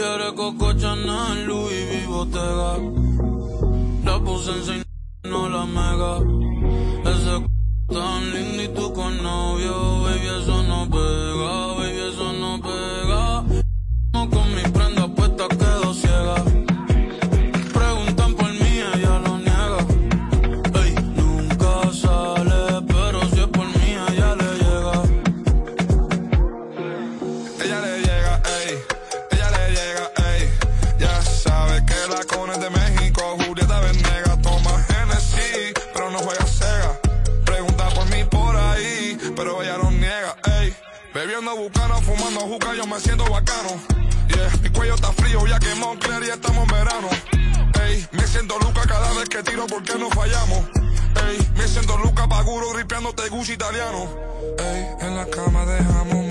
Quiere Coco Chanel, Louis V, Bottega. La puse en no la mega. Ese c tan lindo y tú con novio, baby, eso juca, yo me siento bacano. Yeah, mi cuello está frío, ya que Montclair y estamos en verano. Ey, me siento Luca cada vez que tiro porque no fallamos. Ey, me siento Luca Paguro, gripeándote Gucci italiano. Ey, en la cama dejamos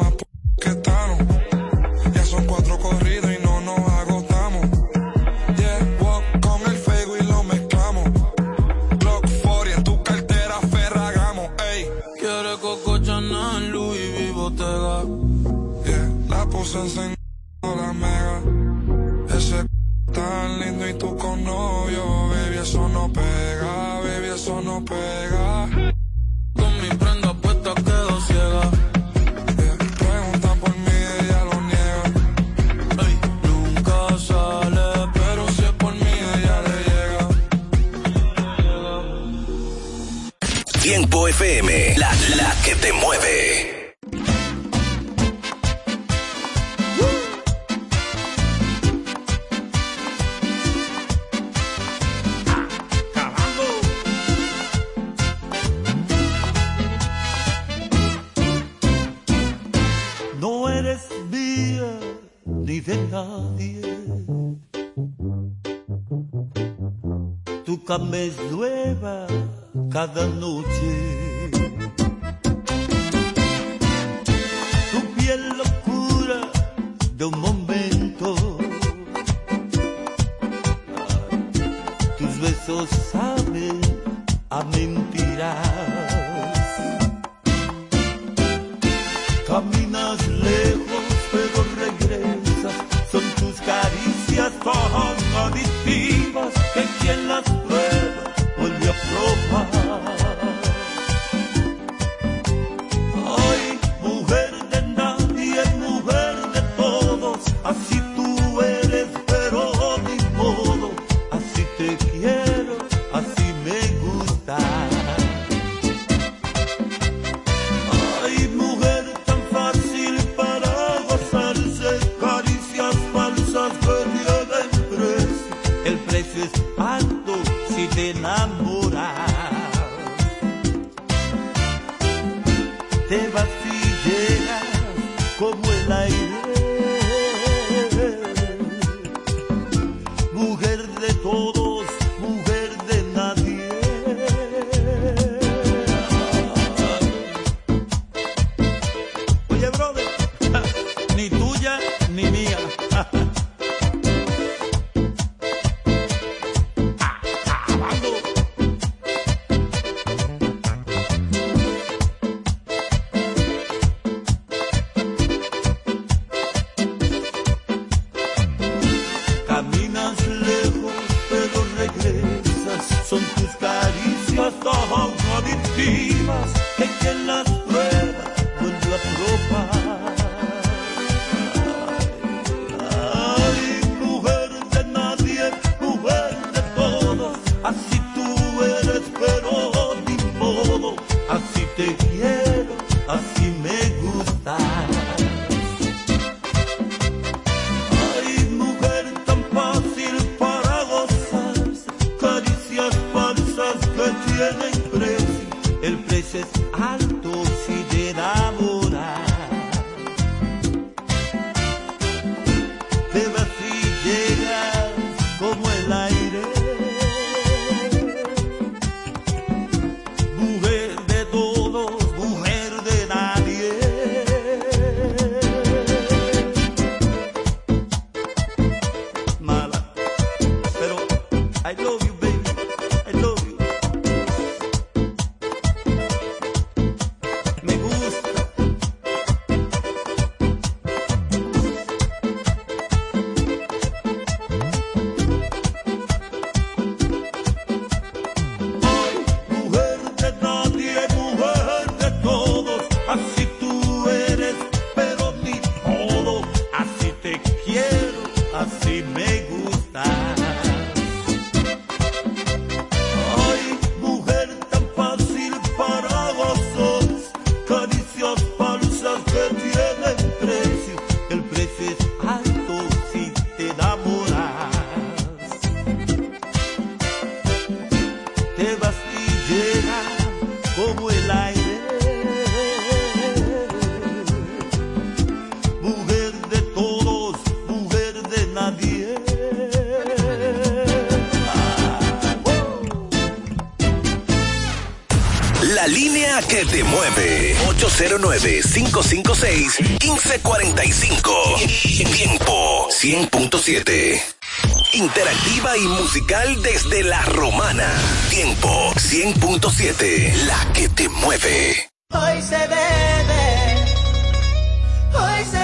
556-1545 Tiempo 100.7. Interactiva y musical desde la romana. Tiempo 100.7. La que te mueve. Hoy se bebe. Hoy se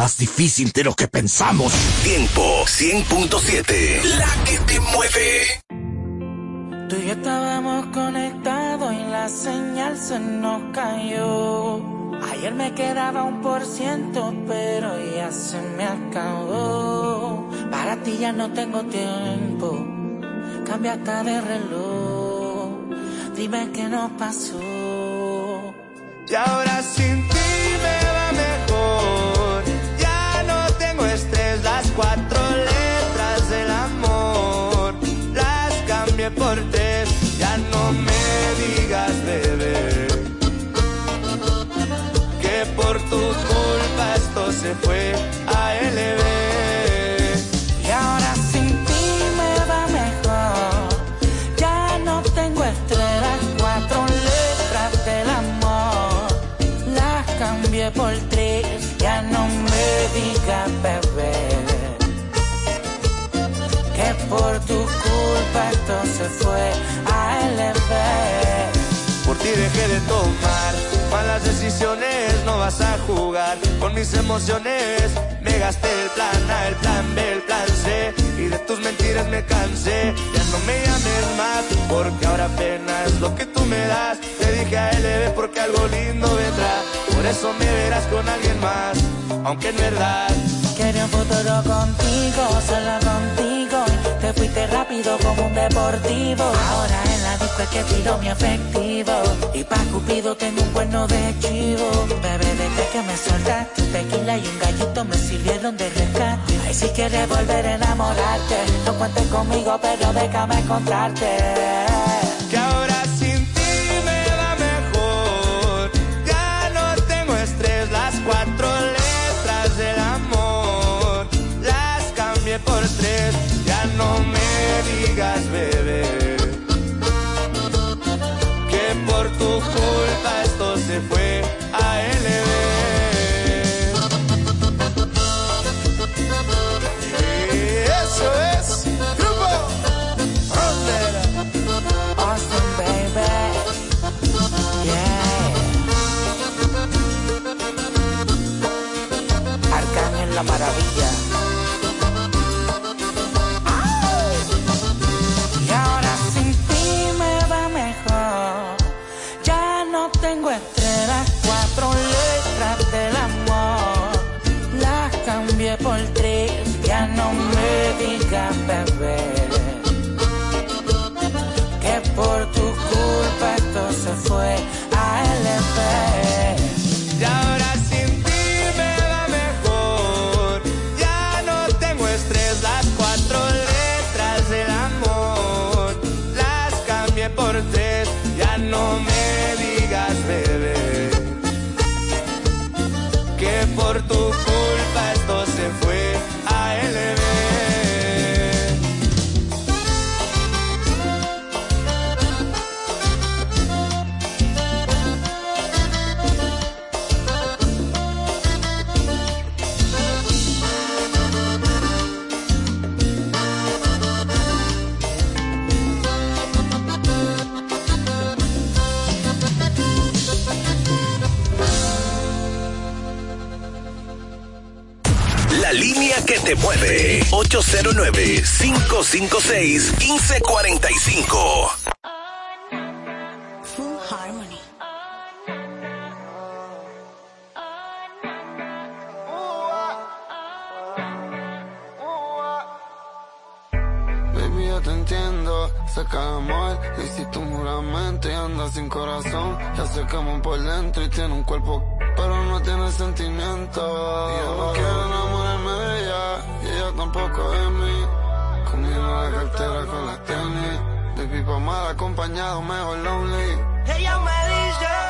más difícil de lo que pensamos. Tiempo 100.7, la que te mueve. Tú y yo estábamos conectados y la señal se nos cayó. Ayer me quedaba un por ciento, pero ya se me acabó. Para ti ya no tengo tiempo, cambia hasta de reloj. Dime qué nos pasó. Esto se fue a LB. Por ti dejé de tomar malas decisiones, no vas a jugar con mis emociones. Me gasté el plan A, el plan B, el plan C y de tus mentiras me cansé. Ya no me llames más porque ahora apenas lo que tú me das. Te dije a LB porque algo lindo vendrá. Por eso me verás con alguien más, aunque en verdad Quería un futuro contigo, solo contigo. Como un deportivo. Ahora en la disco es que tiro mi efectivo. Y pa' Cupido tengo un cuerno de chivo. Bebé, desde que me soltaste, tequila y un gallito me sirvieron de rescate. Ay, si quieres volver a enamorarte, no cuentes conmigo, pero déjame encontrarte. 809-556-1545. Full Harmony. Baby, yo te entiendo, sé que amor lo hiciste un juramento y andas sin corazón. Ya se queman por dentro y tiene un cuerpo, pero no tiene sentimiento. Y yo no quiero tampoco de mí. Comiendo la cartera con las tenis, baby, pa' mal acompañado, mejor lonely. Ella me dice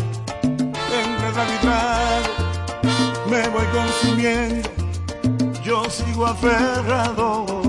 Me voy consumiendo, yo sigo aferrado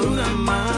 por una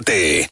7.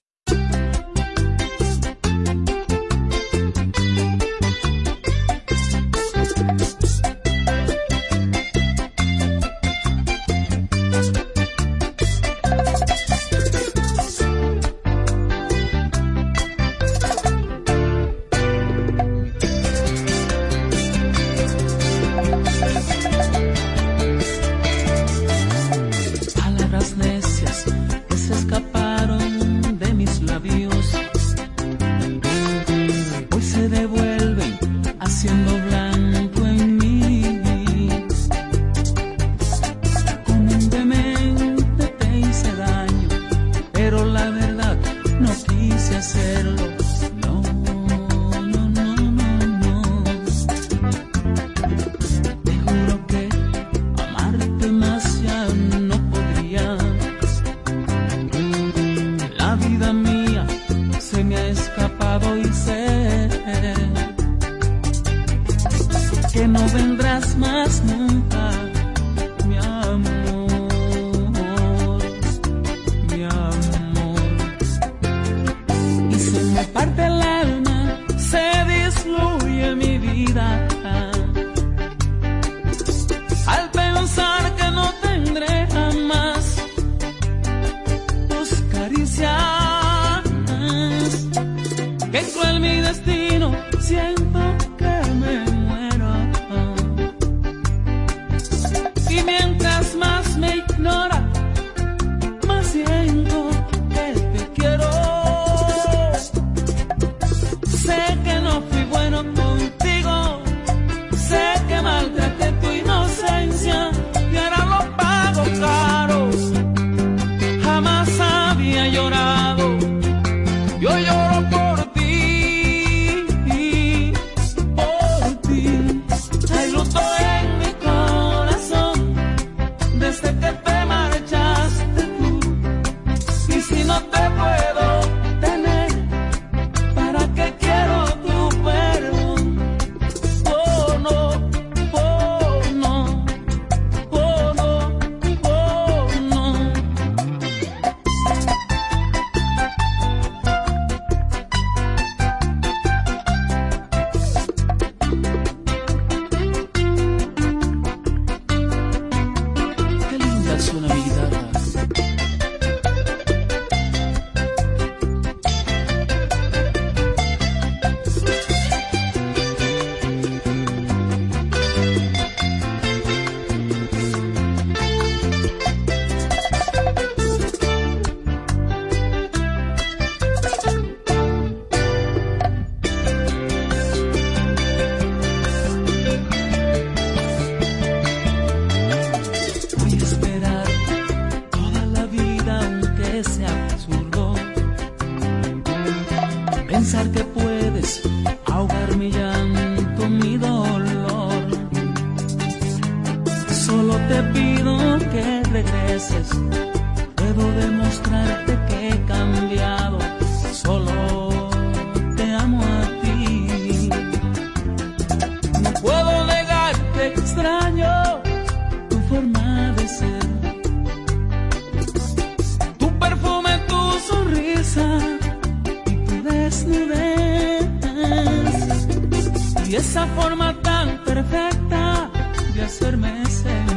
y esa forma tan perfecta de hacerme ser.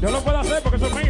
Yo lo puedo hacer porque soy mío.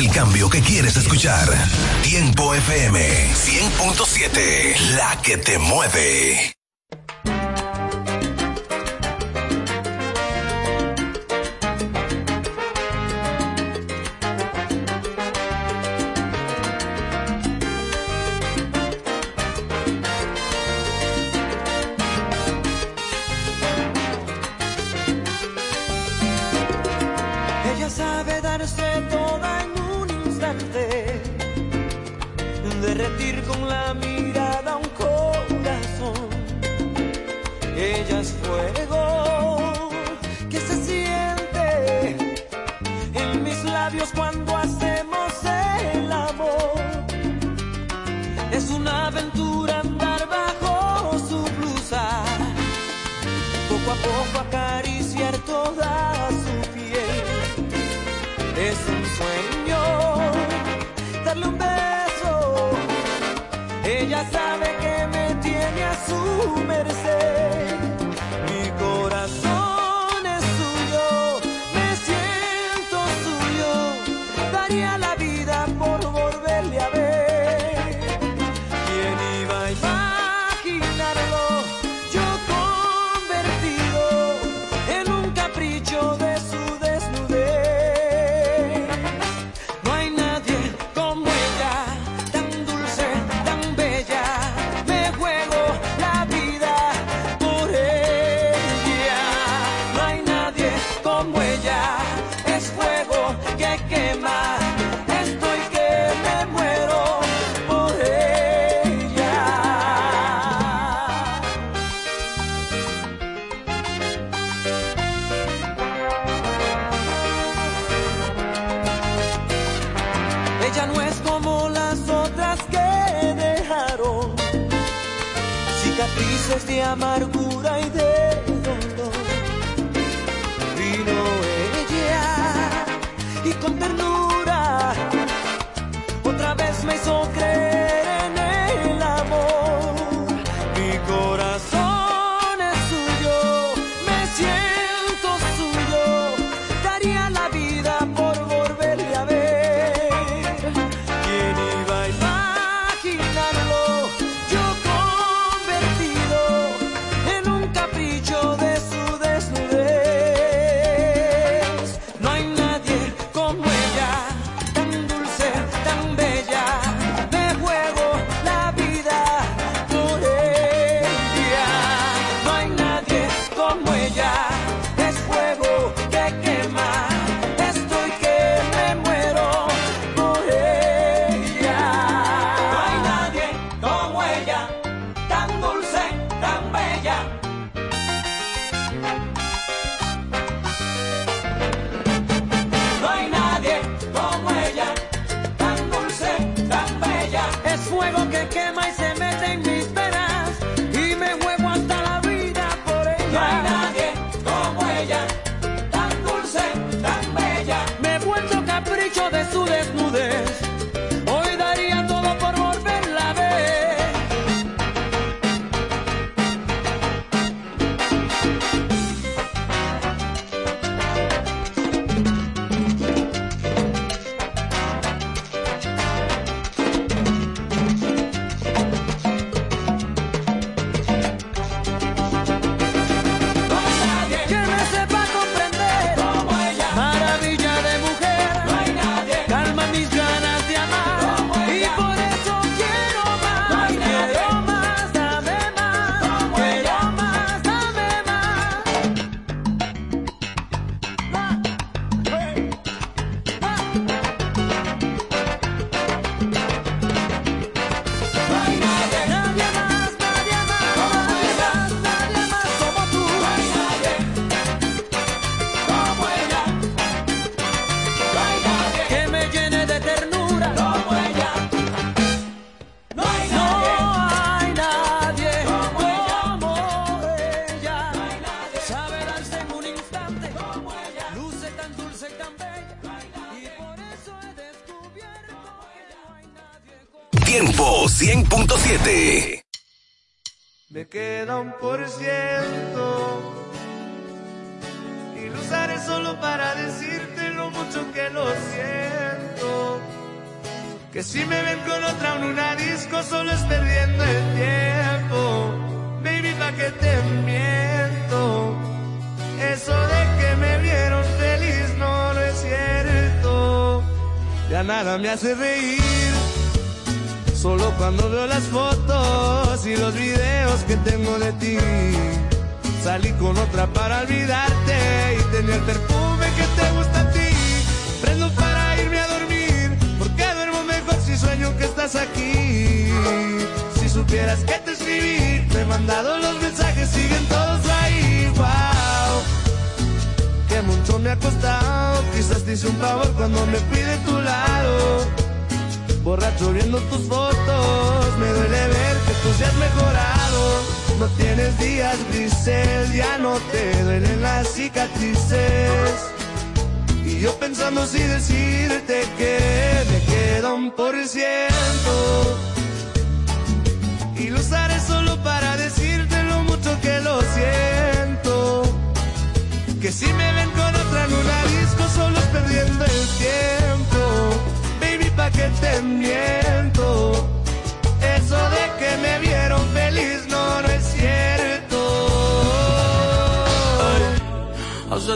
el cambio que quieres escuchar. Tiempo FM 100.7, la que te mueve. Ella sabe darse toda en derretir con la mirada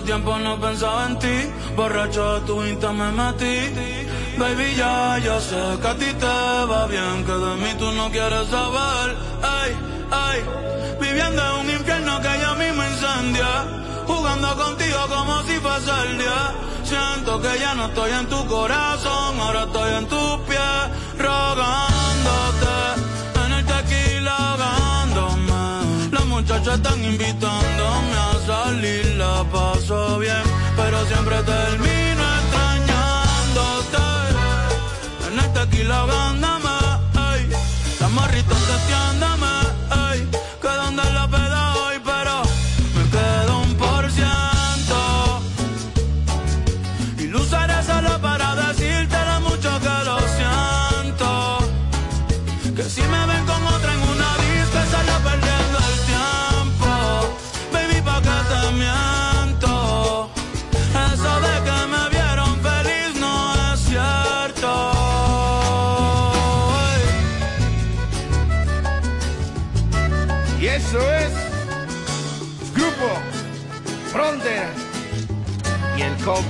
tiempo no pensaba en ti. Borracho de tu Insta me metí. Baby, ya, ya sé que a ti te va bien, que de mí tú no quieres saber. Ay, ay, viviendo en un infierno que ya a mí me incendia. Jugando contigo como si fuese el día. Siento que ya no estoy en tu corazón, ahora estoy en tus pies, rogándote. En el tequila, ahogándome. Las muchachas están invitándome a la paso bien, pero siempre termino extrañándote. En el tequila, gándame, ey, la morrita, entiéndame.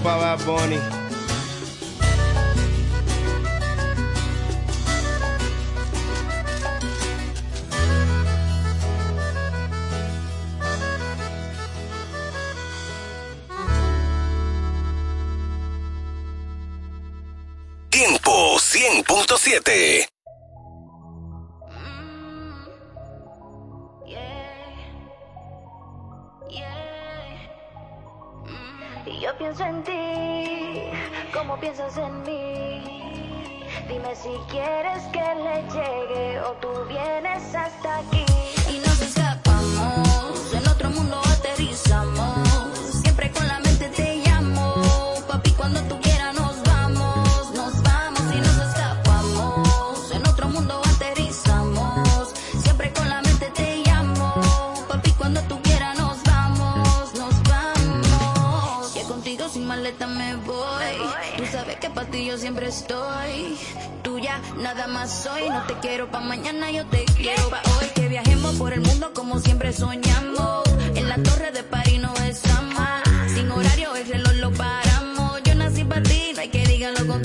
para Bad Bunny. Tiempo 100.7 en mí. Dime si quieres que le llegue o tú vienes hasta aquí. ti yo siempre estoy. Tuya, nada más soy. No te quiero pa' mañana, yo te quiero pa' hoy. Que viajemos por el mundo como siempre soñamos. En la torre de París no es mal. Sin horario, el reloj lo paramos. Yo nací pa' ti, no hay que digan lo contrario.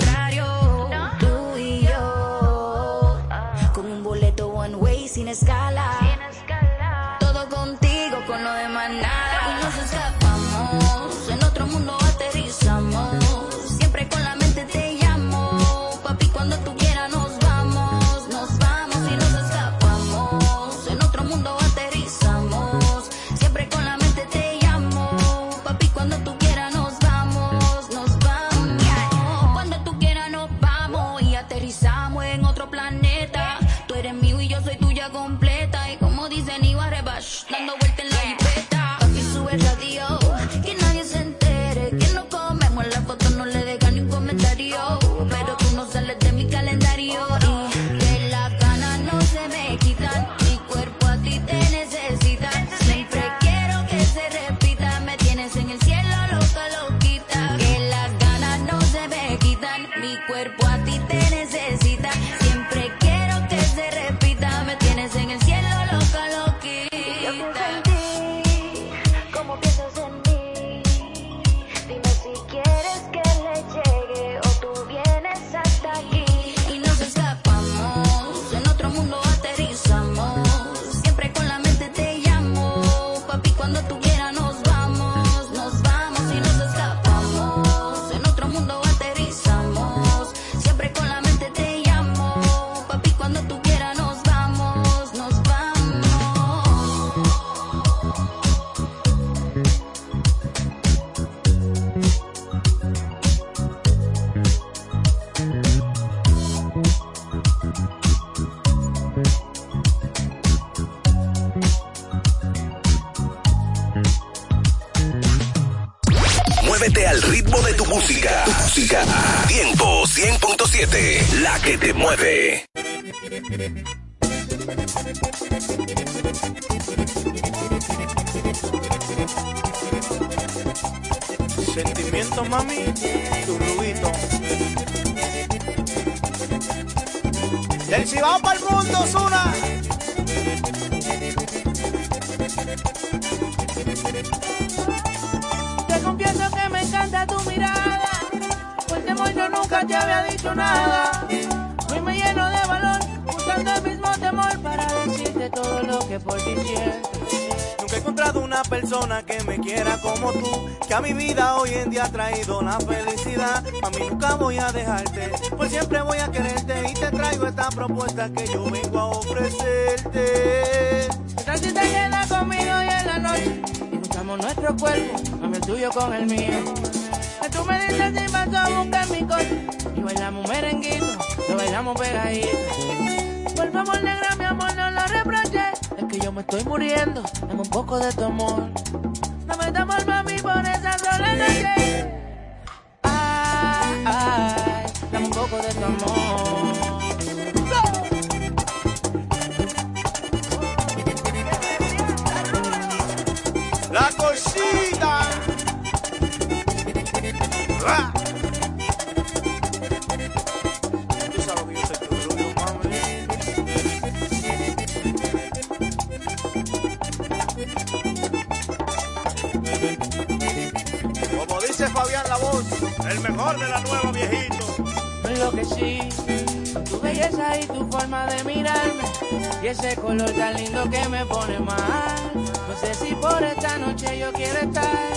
La que te mueve. con el mío. Tú me dices si pasó, a buscar mi coche. Y bailamos merenguito, lo bailamos pegadito. Por favor, negra, mi amor, no lo reproches. Es que yo me estoy muriendo en un poco de tu amor. Ese color tan lindo que me pone mal. No sé si por esta noche yo quiero estar,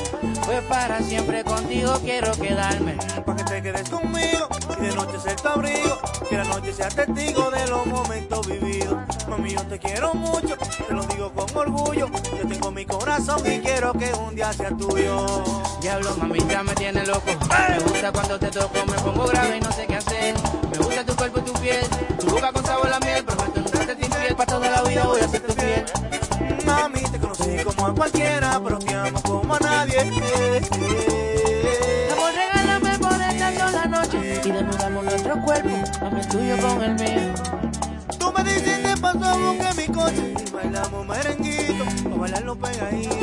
pues para siempre contigo quiero quedarme. Pa' que te quedes conmigo y de noche ser tu abrigo, que la noche sea testigo de los momentos vividos. Mami, yo te quiero mucho, te lo digo con orgullo. Yo tengo mi corazón y quiero que un día sea tuyo. Diablo, mamita, me tiene loco. Me gusta cuando te toco, me pongo grave y no sé qué hacer. Me gusta tu cuerpo y tu piel, tu boca con sabor a miel. Nunca te infiel, voy a. Mami, te conocí como a cualquiera, pero te amo como a nadie. Eh, eh. Amor, regálame por esta sola noche y desnudamos nuestro cuerpo, mami el tuyo con el mío. Tú me dices te paso, busque mi coche y bailamos merenguito, para bailarlo pegadito.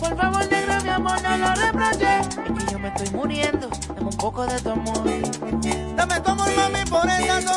Por favor, negro, mi amor, no lo reproches. Es que yo me estoy muriendo, dame un poco de tu amor. Dame tu amor, mami, por esta noche.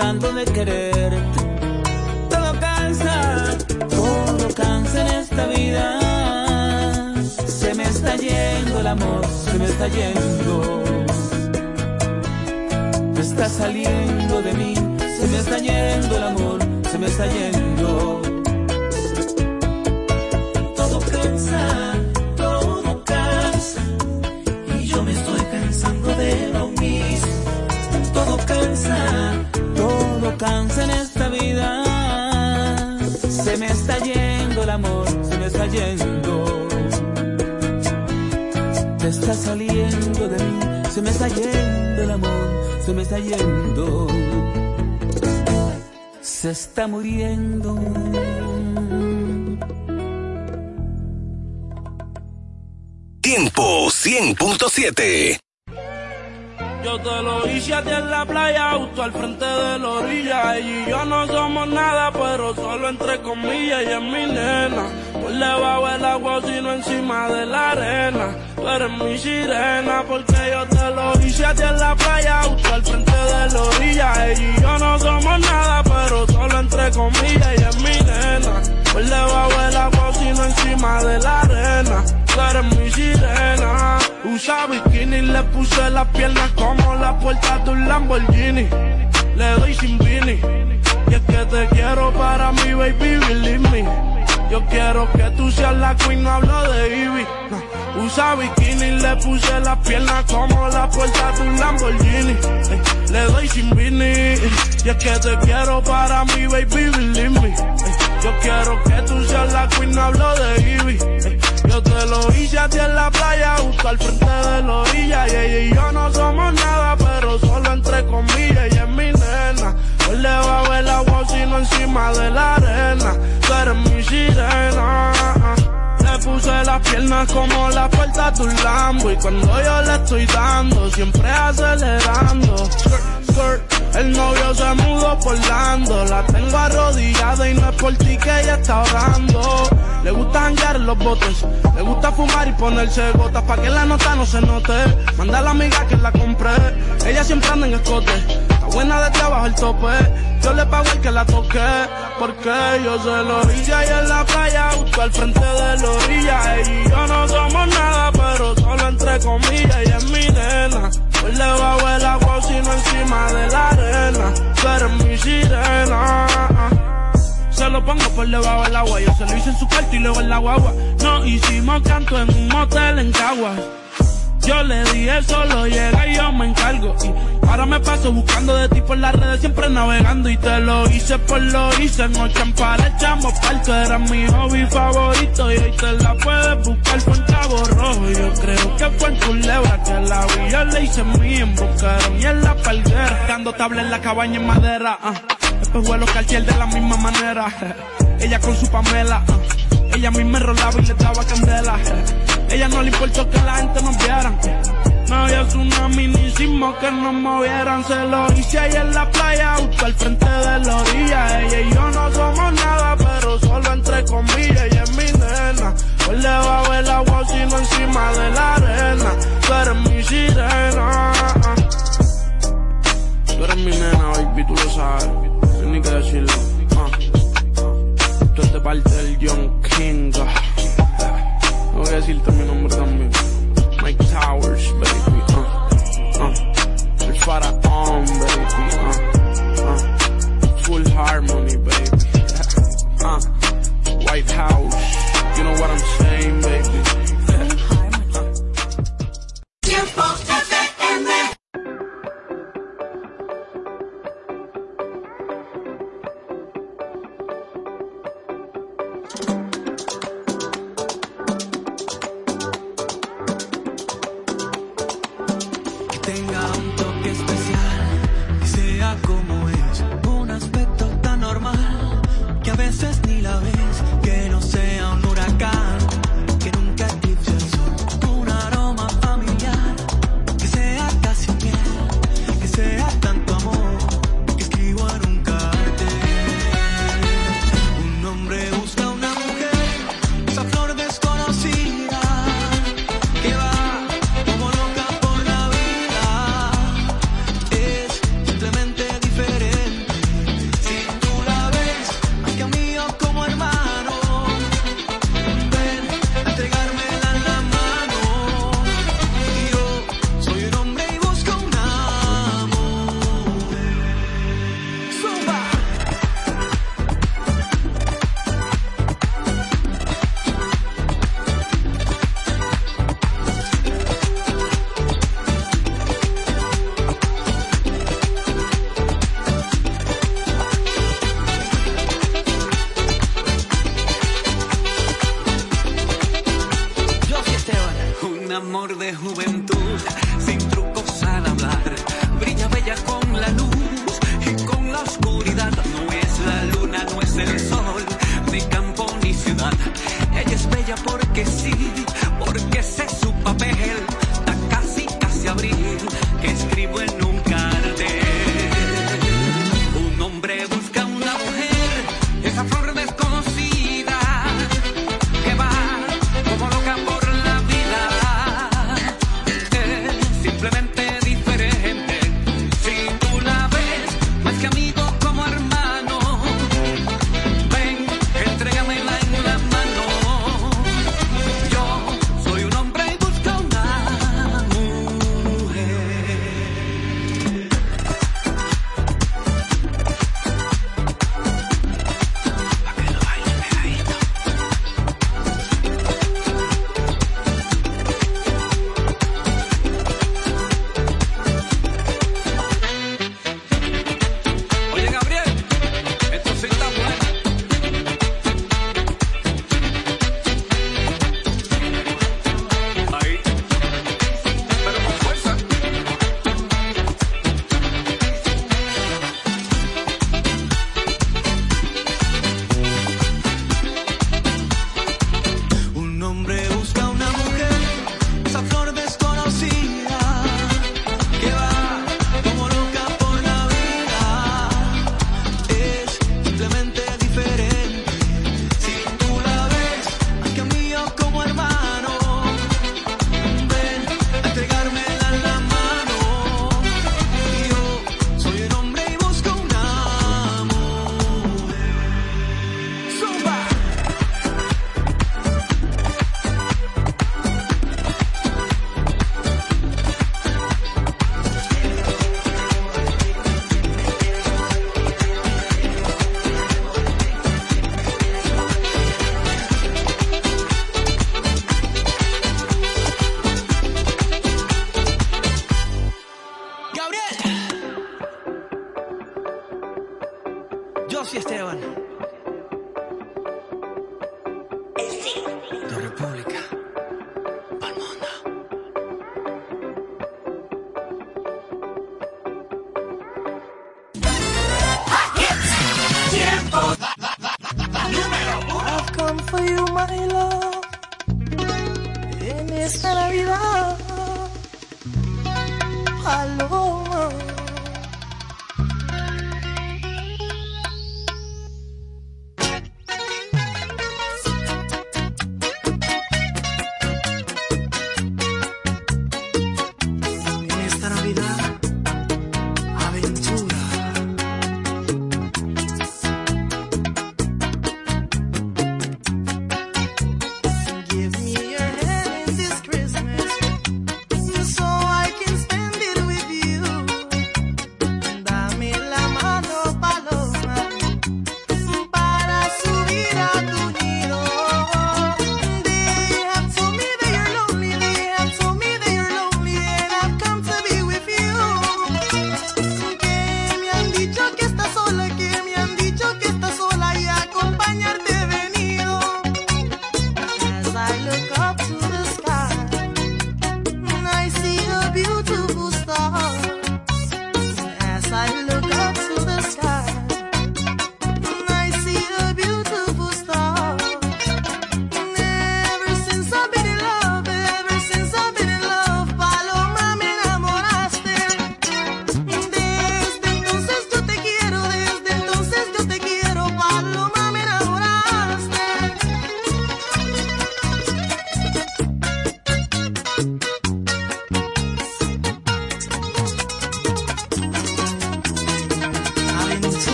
Cansando de quererte. Todo cansa, todo cansa en esta vida. Se me está yendo el amor, se me está yendo. Me está saliendo de mí, se me está yendo el amor, se me está yendo. El amor, se me está yendo. Te está saliendo de mí, se me está yendo el amor, se me está yendo. Se está muriendo. Tiempo 100.7. en la playa, justo al frente de la orilla. Y yo no somos nada, pero solo entre comillas. Ella es mi nena, por debajo del agua, sino encima de la arena. Tú eres mi sirena, porque yo te lo hice a ti en la playa, justo al frente de la orilla. Y yo no somos nada, pero solo entre comillas. Ella es mi nena, por debajo del agua, sino encima de la arena. Tú eres mi sirena. Usa bikini le puse las piernas como la puerta de un Lamborghini. Le doy sin vini. Y es que te quiero para mi baby, believe me. Yo quiero que tú seas la queen, no hablo de Ivy. Usa bikini le puse las piernas como la puerta de un Lamborghini. Ey, le doy sin vini. Y es que te quiero para mi baby, believe me. Ey, yo quiero que tú seas la queen, no hablo de Ivy. Yo te lo hice a ti en la playa, justo al frente de la orilla. Y ella y yo no somos nada, pero solo entre comillas. Ella es mi nena. Por debajo del agua, sino encima de la arena. Tú eres mi sirena. Le puse las piernas como la puerta de un Lambo. Y cuando yo le estoy dando, siempre acelerando. El novio se mudó por Lando. La tengo arrodillada y no es por ti que ella está ahorrando. Le gusta janguear los botes. Le gusta fumar y ponerse gotas pa' que la nota no se note. Manda a la amiga que la compré. Ella siempre anda en escote. Está buena de trabajo el tope. Yo le pago el que la toque. Porque yo se lo hice ahí en la playa. Justo al frente de la orilla. Ella y yo no somos nada, pero solo entre comillas. Ella es mi nena. Debajo del agua, sino encima de la arena. Tú eres mi sirena. Se lo pongo por debajo del agua. Yo se lo hice en su cuarto y luego en la guagua. No hicimos canto en un motel en Caguas. Yo le dije solo llega y yo me encargo. Y ahora me paso buscando de ti por las redes, siempre navegando. Y te lo hice por lo hice. En par echamos parto. Era mi hobby favorito. Y hoy te la puedes buscar por Cabo Rojo. Yo creo que fue en Culebra que la vi. Yo le hice mi en Boquerón y en la palguera. Dando tabla en la cabaña en madera. ah. Después vuelo cartier de la misma manera. Ella con su Pamela. ah. Ella misma enrolaba y le daba candela. Ella no le importó que la gente nos viera. No había tsunami ni sismo que nos movieran. Se lo hice ahí en la playa, justo al frente de la orilla. Ella y yo no somos nada, pero solo entre comillas. Ella es mi nena. Por debajo del agua, sino encima de la arena. Tú eres mi sirena. Tú eres mi nena, baby, tú lo sabes. No ni que decirlo. Ah. Tú de parte del John King. Tengo que decirte mi nombre también. Mike Towers, baby. Uh, uh. El faraón, baby. Uh, uh. Full harmony, baby. Uh. White House. You know what I'm saying, baby.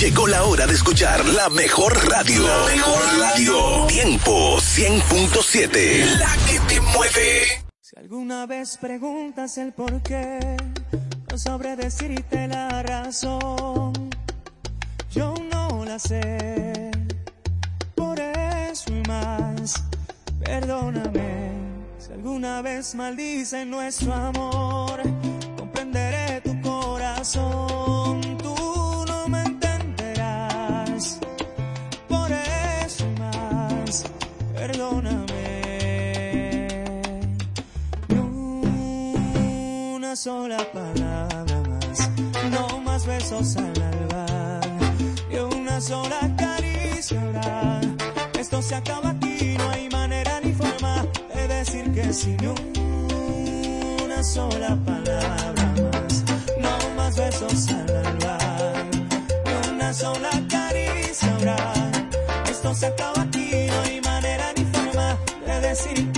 Llegó la hora de escuchar la mejor radio. La mejor radio. Tiempo 100.7. La que te mueve. Si alguna vez preguntas el por qué, no sabré decirte la razón. Yo no la sé. Por eso y más, perdóname. Si alguna vez maldicen nuestro amor, comprenderé tu corazón. una sola palabra más, no más besos al alba y una sola caricia oral. Esto se acaba aquí, no hay manera ni forma de decir que sin una sola palabra más, no más besos al alba y una sola caricia oral. Esto se acaba aquí, no hay manera ni forma de decir que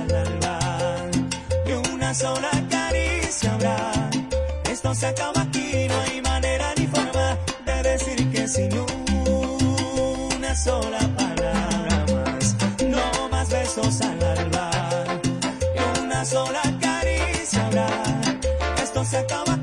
al una sola caricia habrá. Esto se acaba aquí, no hay manera ni forma de decir que sin una sola palabra más, no más besos al alba, que una sola caricia habrá. Esto se acaba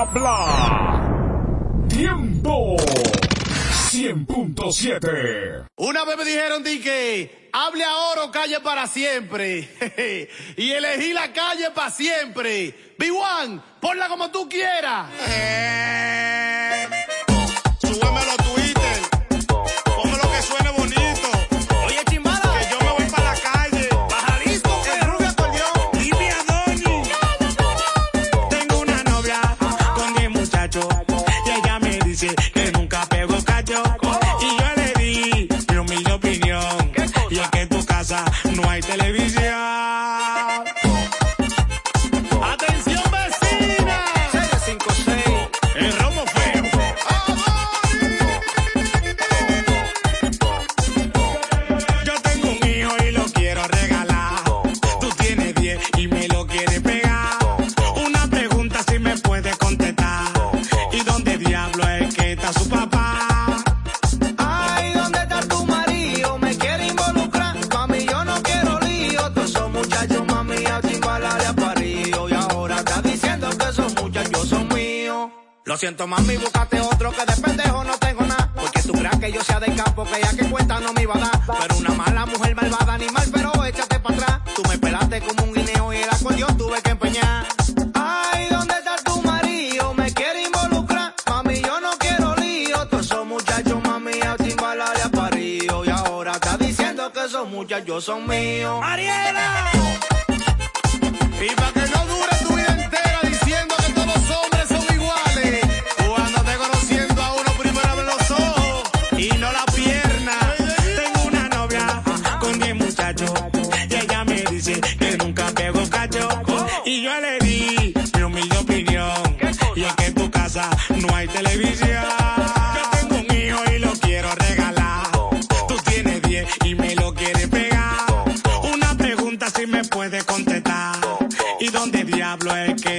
habla. Tiempo 100.7. Una vez me dijeron di que hable ahora o calle para siempre. y elegí la calle para siempre. B1, ponla como tú quieras. Eh.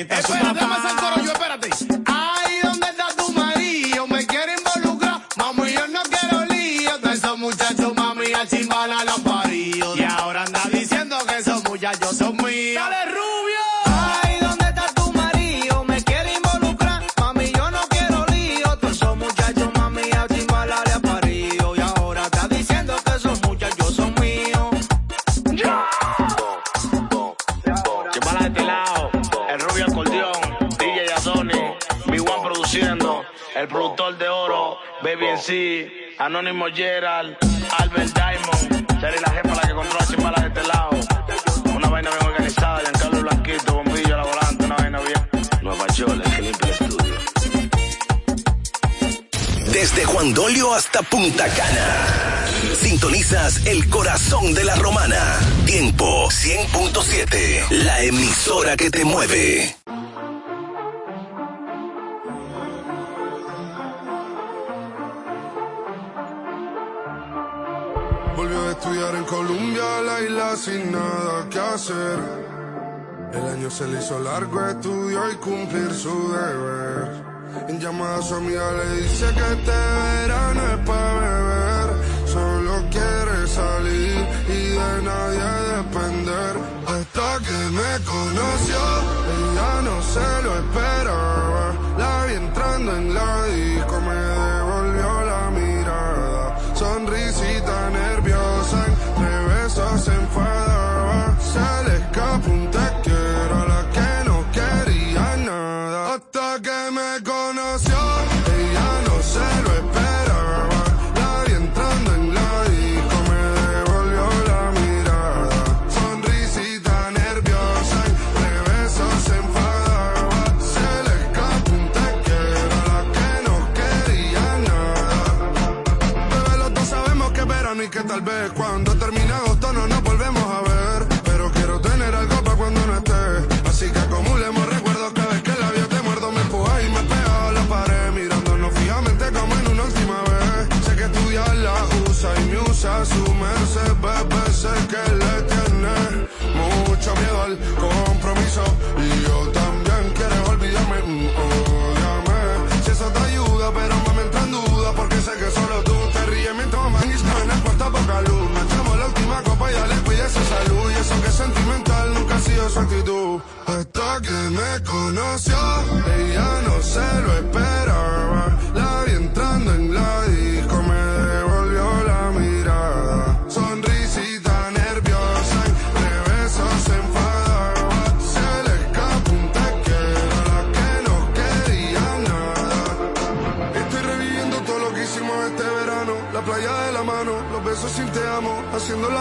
maleta. Eso, Anónimo Gerald, Albert Diamond, Terry la jefa la que controla chimbalas de este lado. Una vaina bien organizada, Giancarlo Blanquito, bombillo a la volante, una vaina bien. Nueva York, el que limpia estudio. Desde Juan Dolio hasta Punta Cana. Sintonizas el corazón de la romana. Tiempo 100.7. La emisora que te mueve. sin nada que hacer. El año se le hizo largo, estudió y cumplir su deber. En llamada a su amiga le dice que este verano es para beber. Solo quiere salir y de nadie depender. Hasta que me conoció, ella no se lo esperaba. La vi entrando en la que me conoció, ella no se lo esperaba.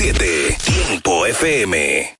100.7 Tiempo FM.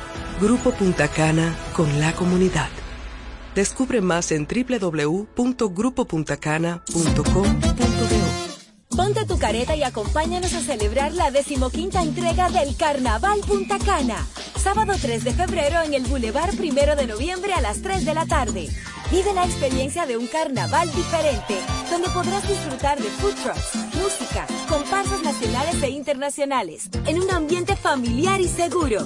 Grupo Punta Cana con la comunidad. Descubre más en www.grupopuntacana.com.do. Ponte tu careta y acompáñanos a celebrar la decimoquinta entrega del Carnaval Punta Cana. Sábado 3 de febrero en el Boulevard Primero de Noviembre a las 3 de la tarde. Vive la experiencia de un carnaval diferente, donde podrás disfrutar de food trucks, música, comparsas nacionales e internacionales, en un ambiente familiar y seguro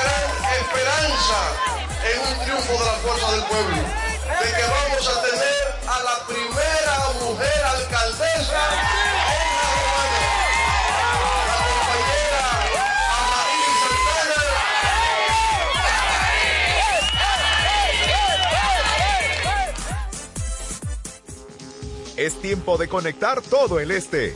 esperanza en un triunfo de la fuerza del pueblo, de que vamos a tener a la primera mujer alcaldesa en la Romana, la compañera Amarín Santana. Es tiempo de conectar todo el este.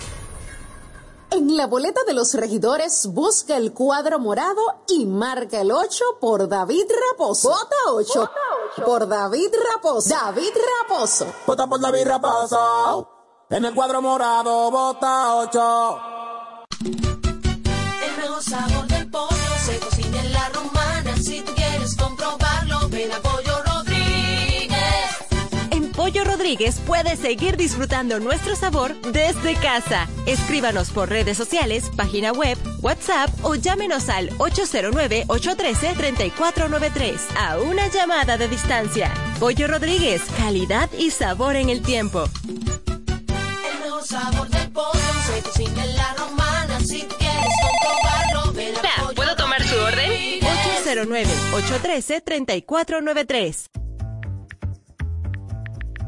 En la boleta de los regidores, busca el cuadro morado y marca el 8 por David Raposo. Vota 8, por David Raposo. David Raposo. Vota por David Raposo. En el cuadro morado, vota 8. El mejor sabor del pollo se cocina en la romana. Si tú quieres comprobarlo, Rodríguez puede seguir disfrutando nuestro sabor desde casa. Escríbanos por redes sociales, página web, WhatsApp o llámenos al 809-813-3493 a una llamada de distancia. Pollo Rodríguez, calidad y sabor en el tiempo. El mejor sabor del pollo se cocina en la romana. Si quieres comprobarlo, ven a Pollo ¿Puedo tomar su orden? 809-813-3493.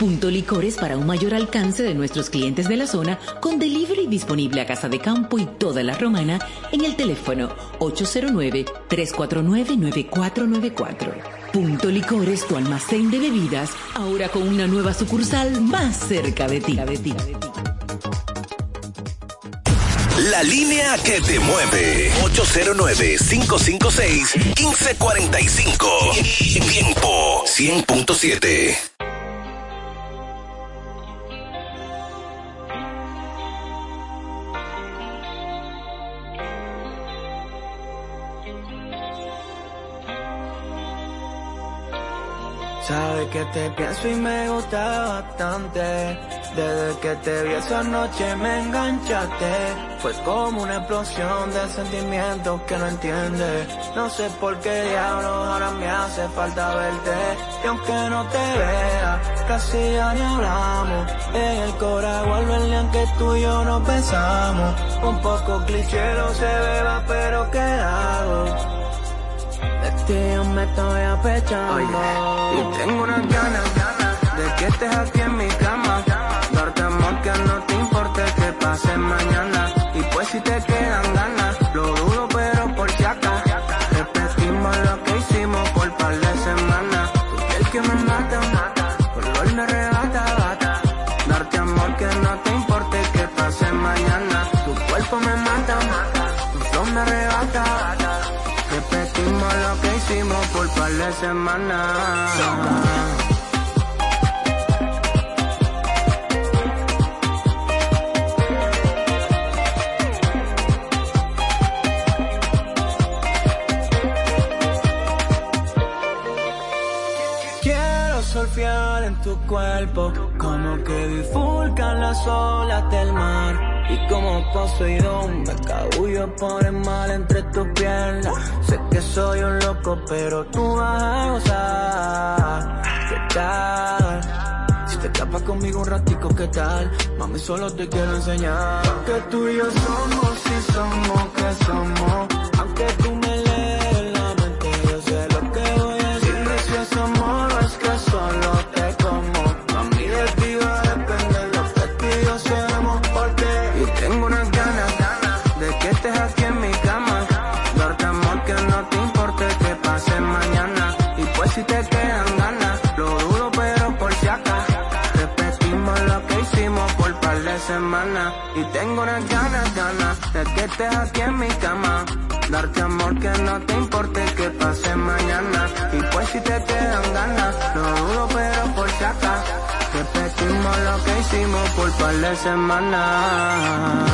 Punto Licores para un mayor alcance de nuestros clientes de la zona con delivery disponible a Casa de Campo y toda la Romana en el teléfono 809-349-9494. Punto Licores, tu almacén de bebidas, ahora con una nueva sucursal más cerca de ti. La línea que te mueve. 809-556-1545. Tiempo 100.7. Sabes que te pienso y me gusta bastante. Desde que te vi esa noche me enganchaste. Fue como una explosión de sentimientos que no entiendes. No sé por qué diablos ahora me hace falta verte. Y aunque no te vea, casi ya ni hablamos. En el cora vuelve el que tú y yo nos pensamos. Un poco cliché no se beba, pero ¿qué hago? Yo me estoy apechando. Y tengo unas ganas De que estés aquí en mi cama. Darte amor que no te importe que pase mañana. Y pues si te Quiero surfear en tu cuerpo, como que bifurcan las olas del mar. Y como Poseidón me cabullo por el mal entre tus piernas. Soy un loco, pero tú vas a gozar. ¿Qué tal? Si te escapas conmigo un ratico, ¿qué tal? Mami, solo te quiero enseñar. Que tú y yo somos, si somos, que somos. Aunque tú tengo unas ganas, ganas de que estés aquí en mi cama. Darte amor que no te importe que pase mañana. Y pues si te quedan ganas, lo dudo pero por si acá. Repetimos lo que hicimos por par de semanas.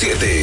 100.7.